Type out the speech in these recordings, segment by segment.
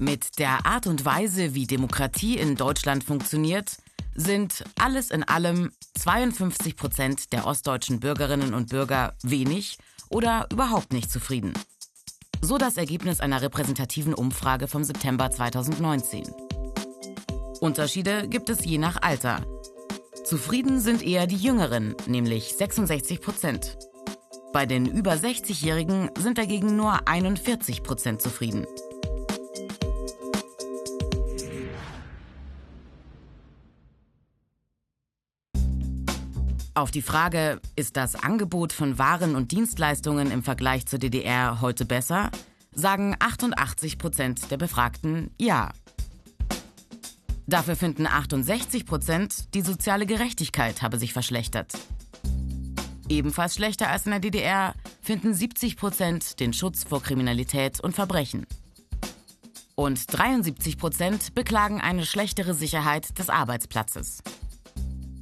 Mit der Art und Weise, wie Demokratie in Deutschland funktioniert, sind alles in allem 52 Prozent der ostdeutschen Bürgerinnen und Bürger wenig oder überhaupt nicht zufrieden. So das Ergebnis einer repräsentativen Umfrage vom September 2019. Unterschiede gibt es je nach Alter. Zufrieden sind eher die Jüngeren, nämlich 66 Prozent. Bei den über 60-Jährigen sind dagegen nur 41 Prozent zufrieden. Auf die Frage, ist das Angebot von Waren und Dienstleistungen im Vergleich zur DDR heute besser, sagen 88 Prozent der Befragten ja. Dafür finden 68 Prozent, die soziale Gerechtigkeit habe sich verschlechtert. Ebenfalls schlechter als in der DDR finden 70 Prozent den Schutz vor Kriminalität und Verbrechen. Und 73 Prozent beklagen eine schlechtere Sicherheit des Arbeitsplatzes.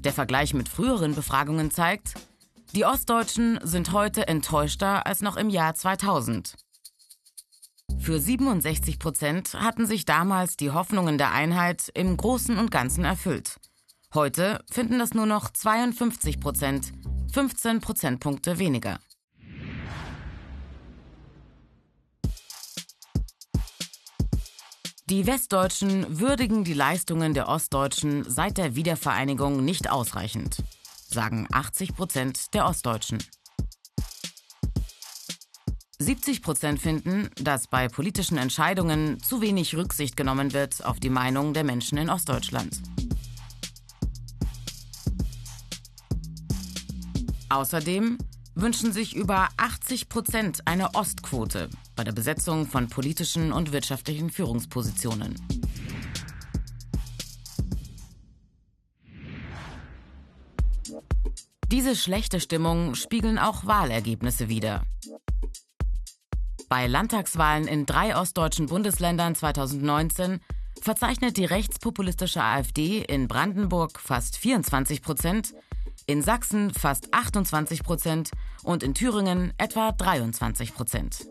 Der Vergleich mit früheren Befragungen zeigt, die Ostdeutschen sind heute enttäuschter als noch im Jahr 2000. Für 67 Prozent hatten sich damals die Hoffnungen der Einheit im Großen und Ganzen erfüllt. Heute finden das nur noch 52 Prozent, 15 Prozentpunkte weniger. Die Westdeutschen würdigen die Leistungen der Ostdeutschen seit der Wiedervereinigung nicht ausreichend, sagen 80 Prozent der Ostdeutschen. 70 Prozent finden, dass bei politischen Entscheidungen zu wenig Rücksicht genommen wird auf die Meinung der Menschen in Ostdeutschland. Außerdem wünschen sich über 80 Prozent eine Ostquote bei der Besetzung von politischen und wirtschaftlichen Führungspositionen. Diese schlechte Stimmung spiegeln auch Wahlergebnisse wider. Bei Landtagswahlen in drei ostdeutschen Bundesländern 2019 verzeichnet die rechtspopulistische AfD in Brandenburg fast 24 Prozent, in Sachsen fast 28 Prozent und in Thüringen etwa 23 Prozent.